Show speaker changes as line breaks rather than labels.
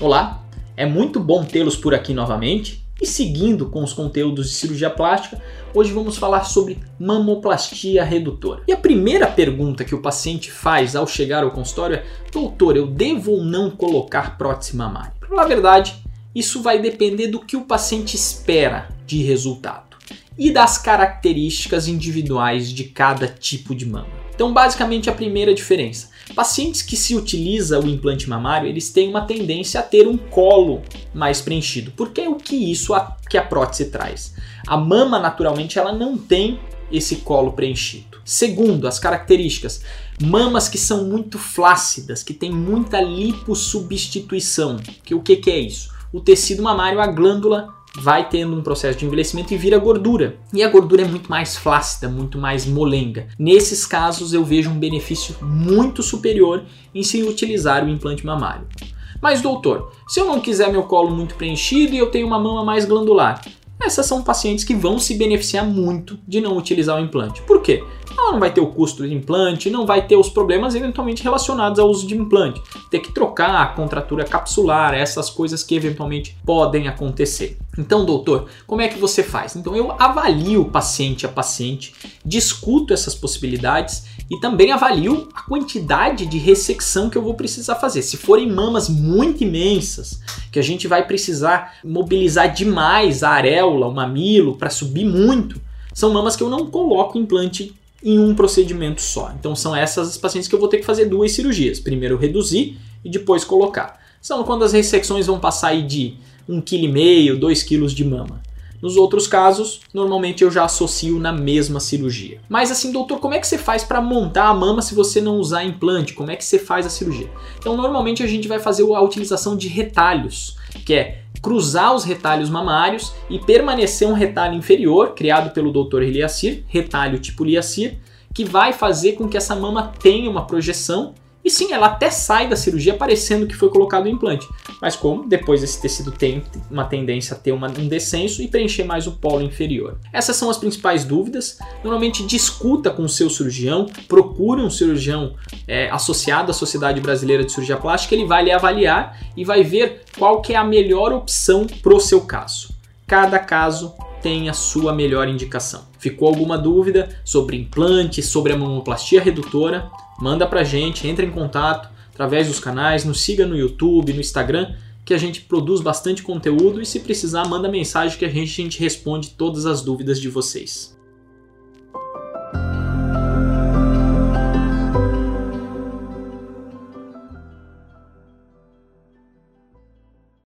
Olá, é muito bom tê-los por aqui novamente. E seguindo com os conteúdos de cirurgia plástica, hoje vamos falar sobre mamoplastia redutora. E a primeira pergunta que o paciente faz ao chegar ao consultório é: Doutor, eu devo ou não colocar prótese mamária? Na verdade, isso vai depender do que o paciente espera de resultado e das características individuais de cada tipo de mama. Então, basicamente, a primeira diferença: pacientes que se utiliza o implante mamário, eles têm uma tendência a ter um colo mais preenchido. Porque é o que isso a, que a prótese traz. A mama, naturalmente, ela não tem esse colo preenchido. Segundo, as características: mamas que são muito flácidas, que tem muita lipossubstituição. Que o que, que é isso? O tecido mamário, a glândula vai tendo um processo de envelhecimento e vira gordura. E a gordura é muito mais flácida, muito mais molenga. Nesses casos eu vejo um benefício muito superior em se utilizar o implante mamário. Mas doutor, se eu não quiser meu colo muito preenchido e eu tenho uma mama mais glandular, essas são pacientes que vão se beneficiar muito de não utilizar o implante. Por quê? Ela não vai ter o custo do implante, não vai ter os problemas eventualmente relacionados ao uso de implante. Ter que trocar a contratura capsular, essas coisas que eventualmente podem acontecer. Então, doutor, como é que você faz? Então, eu avalio paciente a paciente, discuto essas possibilidades e também avalio a quantidade de ressecção que eu vou precisar fazer. Se forem mamas muito imensas, que a gente vai precisar mobilizar demais a areola, o mamilo, para subir muito, são mamas que eu não coloco implante em um procedimento só. Então são essas as pacientes que eu vou ter que fazer duas cirurgias. Primeiro reduzir e depois colocar. São quando as ressecções vão passar aí de 1,5 kg, 2 kg de mama. Nos outros casos, normalmente eu já associo na mesma cirurgia. Mas assim, doutor, como é que você faz para montar a mama se você não usar implante? Como é que você faz a cirurgia? Então, normalmente a gente vai fazer a utilização de retalhos, que é cruzar os retalhos mamários e permanecer um retalho inferior, criado pelo Dr. Eliassir, retalho tipo Eliassir, que vai fazer com que essa mama tenha uma projeção e sim, ela até sai da cirurgia parecendo que foi colocado o implante. Mas como depois esse tecido tem uma tendência a ter uma, um descenso e preencher mais o polo inferior. Essas são as principais dúvidas. Normalmente discuta com o seu cirurgião, procure um cirurgião é, associado à Sociedade Brasileira de Cirurgia Plástica, ele vai lhe avaliar e vai ver qual que é a melhor opção para o seu caso. Cada caso tem a sua melhor indicação. Ficou alguma dúvida sobre implante, sobre a mamoplastia redutora? manda pra gente, entra em contato através dos canais, nos siga no YouTube, no Instagram, que a gente produz bastante conteúdo e se precisar, manda mensagem que a gente, a gente responde todas as dúvidas de vocês.